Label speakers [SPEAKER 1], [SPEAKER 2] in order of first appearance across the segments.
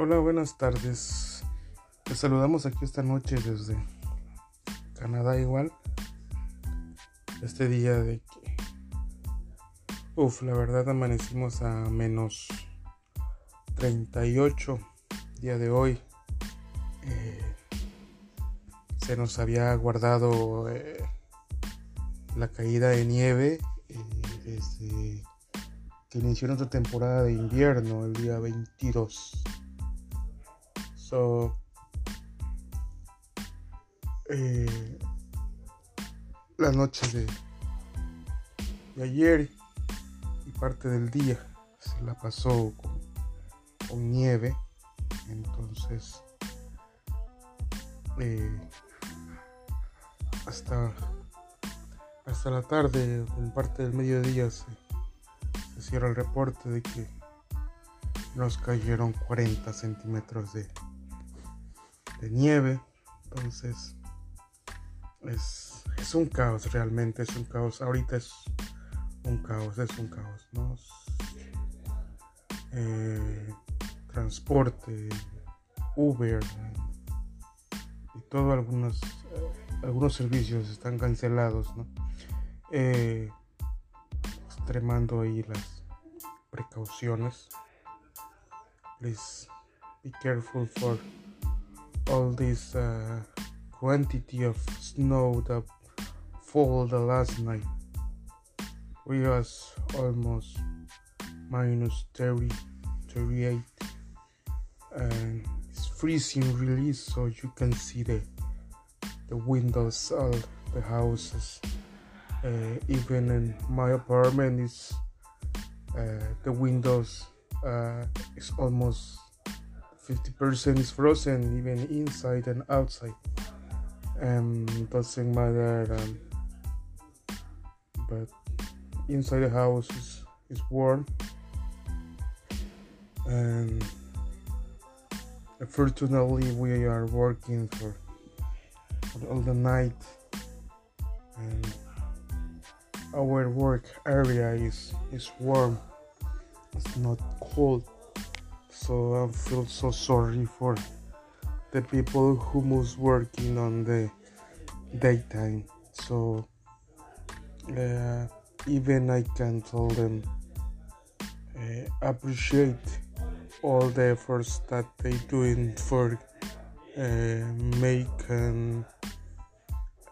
[SPEAKER 1] Hola, buenas tardes. Les saludamos aquí esta noche desde Canadá igual. Este día de que... Uf, la verdad amanecimos a menos 38 día de hoy. Eh, se nos había guardado eh, la caída de nieve eh, desde que inició nuestra temporada de invierno el día 22. So, eh, la noche de, ayer y parte del día se la pasó con, con nieve. Entonces, eh, hasta, hasta la tarde, en parte del mediodía, se, se cierra el reporte de que nos cayeron 40 centímetros de, de nieve. Entonces, es, es, un caos realmente, es un caos. Ahorita es un caos, es un caos, ¿no? Eh, transporte, Uber y todo algunos, algunos servicios están cancelados, ¿no? Eh, extremando ahí las precauciones. Please be careful for all this uh, quantity of snow that fall the last night. We was almost minus 30, 38 and it's freezing really so you can see the the windows of the houses uh, even in my apartment is uh, the windows uh, is almost 50% is frozen even inside and outside. Um doesn't matter um, but inside the house is, is warm. And unfortunately we are working for, for all the night. And our work area is is warm. It's not cold so i feel so sorry for the people who was working on the daytime. So uh, even i can tell them uh, appreciate all the efforts that they doing for uh, making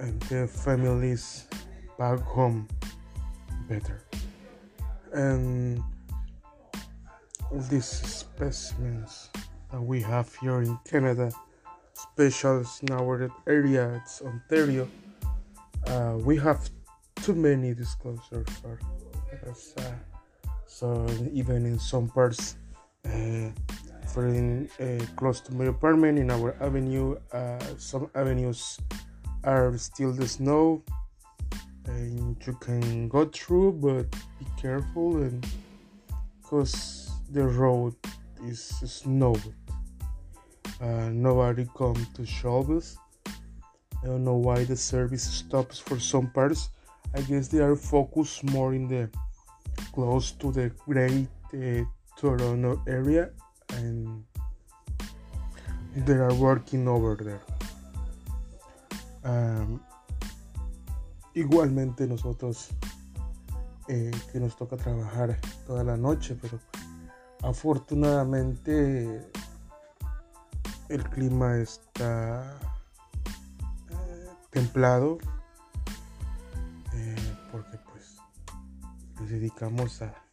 [SPEAKER 1] uh, their families back home better. And all these specimens that we have here in Canada special in our area it's Ontario. Uh, we have too many disclosures for uh, so even in some parts uh, for in uh, close to my apartment in our avenue uh, some avenues are still the snow and you can go through but be careful and because the road is snowed uh, nobody come to us. I don't know why the service stops for some parts. I guess they are focused more in the close to the great uh, Toronto area and they are working over there. Um, igualmente nosotros eh, que nos toca trabajar toda la noche, pero afortunadamente el clima está eh, templado eh, porque pues nos dedicamos a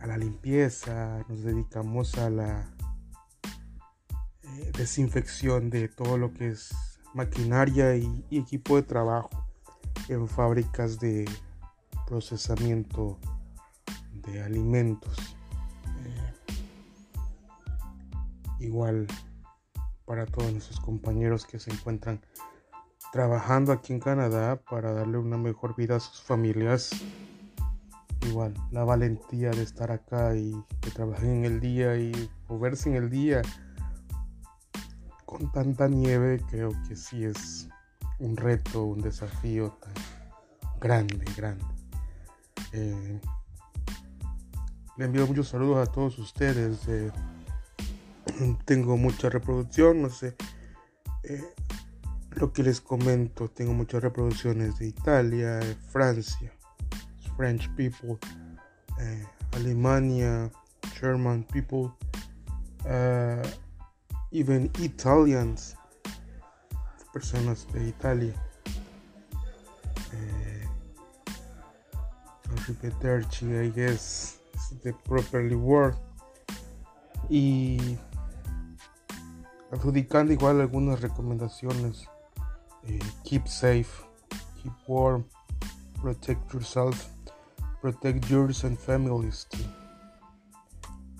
[SPEAKER 1] a la limpieza, nos dedicamos a la eh, desinfección de todo lo que es maquinaria y, y, equipo de trabajo en fábricas de procesamiento de alimentos. Igual para todos nuestros compañeros que se encuentran trabajando aquí en Canadá para darle una mejor vida a sus familias igual la valentía de estar acá y de trabajar en el día y moverse en el día con tanta nieve creo que sí es un reto, un desafío tan grande, grande. Eh, le envío muchos saludos a todos ustedes de tengo mucha reproducción, no sé. Eh, lo que les comento, tengo muchas reproducciones de Italia, Francia, French people, eh, Alemania, German people, uh, even Italians, personas de Italia. Eh, I guess, is the properly word. Y adjudicando igual algunas recomendaciones. Eh, keep safe, keep warm, protect yourself, protect yours and families too.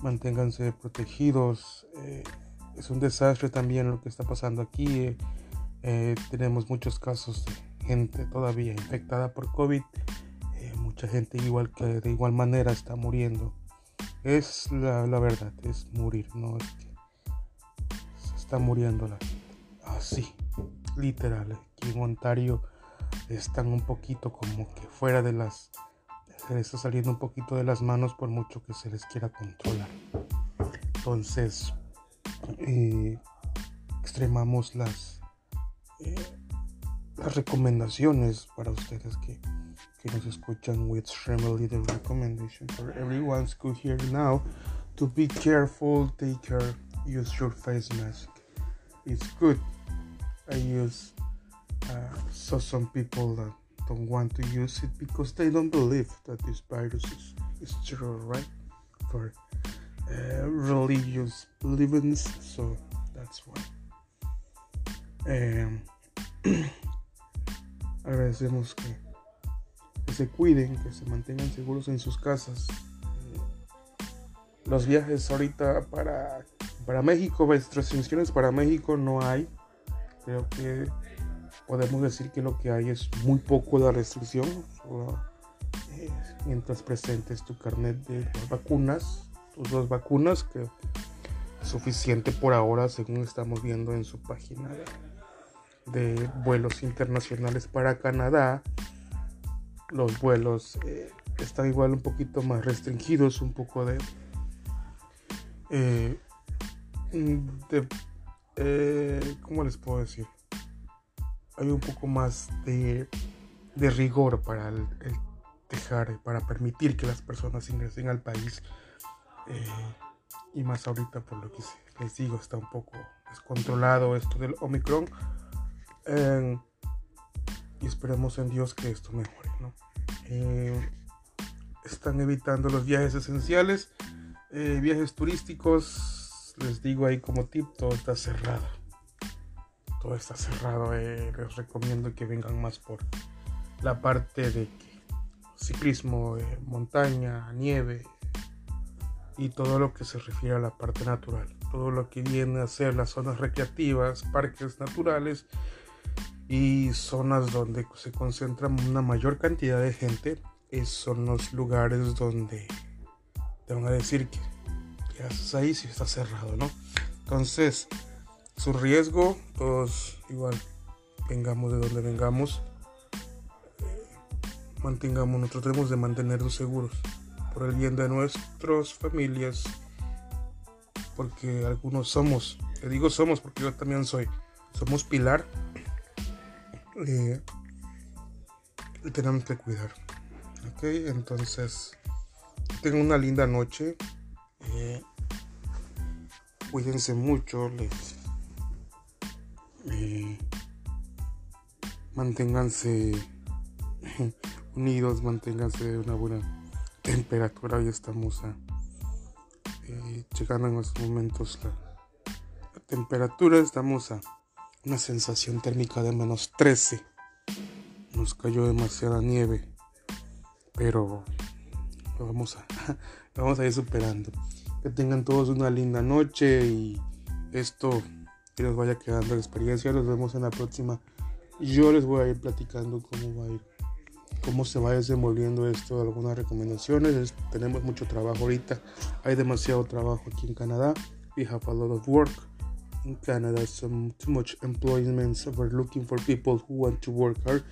[SPEAKER 1] Manténganse protegidos. Eh, es un desastre también lo que está pasando aquí. Eh, tenemos muchos casos de gente todavía infectada por COVID. mucha gente igual que de igual manera está muriendo. Es la, la verdad, es morir, no es que está muriendo la gente. Así, literal. Aquí en Ontario están un poquito como que fuera de las. Se les está saliendo un poquito de las manos por mucho que se les quiera controlar. Entonces, eh, extremamos las, eh, las recomendaciones para ustedes que, que nos escuchan. We extremely the recommendation for everyone's good here now to be careful, take care, use your face mask. It's good. I use uh, so some people that don't want to use it because they don't believe that this virus is, is true, right? For uh, religious beliefs, so that's why. Um, agradecemos que, que se cuiden, que se mantengan seguros en sus casas. Los viajes ahorita para Para México, restricciones para México no hay. Creo que podemos decir que lo que hay es muy poco de restricción. Eh, mientras presentes tu carnet de vacunas, tus dos vacunas, que es suficiente por ahora, según estamos viendo en su página de, vuelos internacionales para Canadá. Los vuelos eh, están igual un poquito más restringidos, un poco de eh, de, eh, ¿cómo les puedo decir? Hay un poco más de, de rigor para el, dejar, para permitir que las personas ingresen al país. Eh, y más ahorita por lo que les digo, está un poco descontrolado esto del Omicron. y esperemos en Dios que esto mejore. ¿no? Eh, están evitando los viajes esenciales, viajes turísticos les digo ahí como tip, todo está cerrado. Todo está cerrado. Eh, les recomiendo que vengan más por la parte de ciclismo, eh, montaña, nieve y todo lo que se refiere a la parte natural. Todo lo que viene a ser las zonas recreativas, parques naturales y zonas donde se concentra una mayor cantidad de gente. Esos son los lugares donde te van a decir que haces ahí si está cerrado, ¿no? Entonces, su riesgo, todos igual, vengamos de donde vengamos, eh, mantengamos, nosotros tenemos de mantenernos seguros por el bien de nuestras familias, porque algunos somos, te digo somos porque yo también soy, somos pilar, eh, y tenemos que cuidar, ok, entonces, tengo una linda noche. Eh, cuídense mucho, les eh, manténganse unidos, manténganse una buena temperatura. Hoy estamos a, eh, llegando en estos momentos la, temperatura, estamos a una sensación térmica de menos 13. Nos cayó demasiada nieve, pero vamos a, lo vamos a ir superando. Que tengan todos una linda noche y esto que les vaya quedando la experiencia. Nos vemos en la próxima. Yo les voy a ir platicando cómo va a ir, cómo se va desenvolviendo esto, algunas recomendaciones. tenemos mucho trabajo ahorita. Hay demasiado trabajo aquí en Canadá. We have a lot of work in Canada. Some too much employment. So we're looking for people who want to work hard.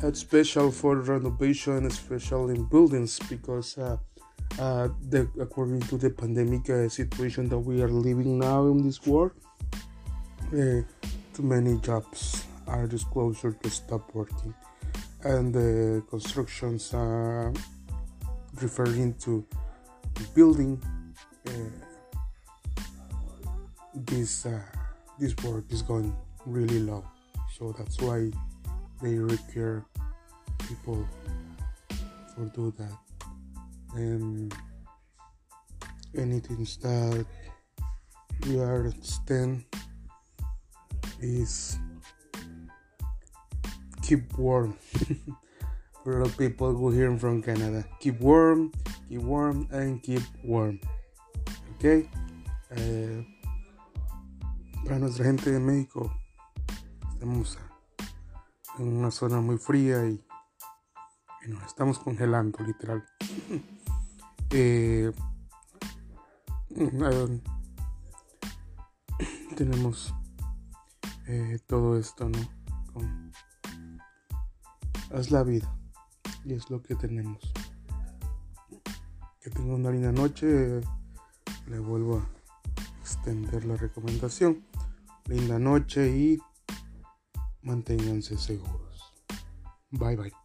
[SPEAKER 1] That's special for renovation, special in buildings because. Uh, uh, the, according to the pandemic uh, situation that we are living now in this world, uh, too many jobs are disclosure to stop working, and the constructions are referring to building uh, this uh, this work is going really low, so that's why they require people for do that. And anything that you are stand is keep warm. For the people who hear from Canada keep warm keep warm and keep warm. Ok eh, para nuestra gente de México estamos en una zona muy fría y, nos estamos congelando literal eh, tenemos eh, todo esto, ¿no? Con, es la vida y es lo que tenemos. Que tenga una linda noche. Le vuelvo a extender la recomendación. Linda noche y manténganse seguros. Bye bye.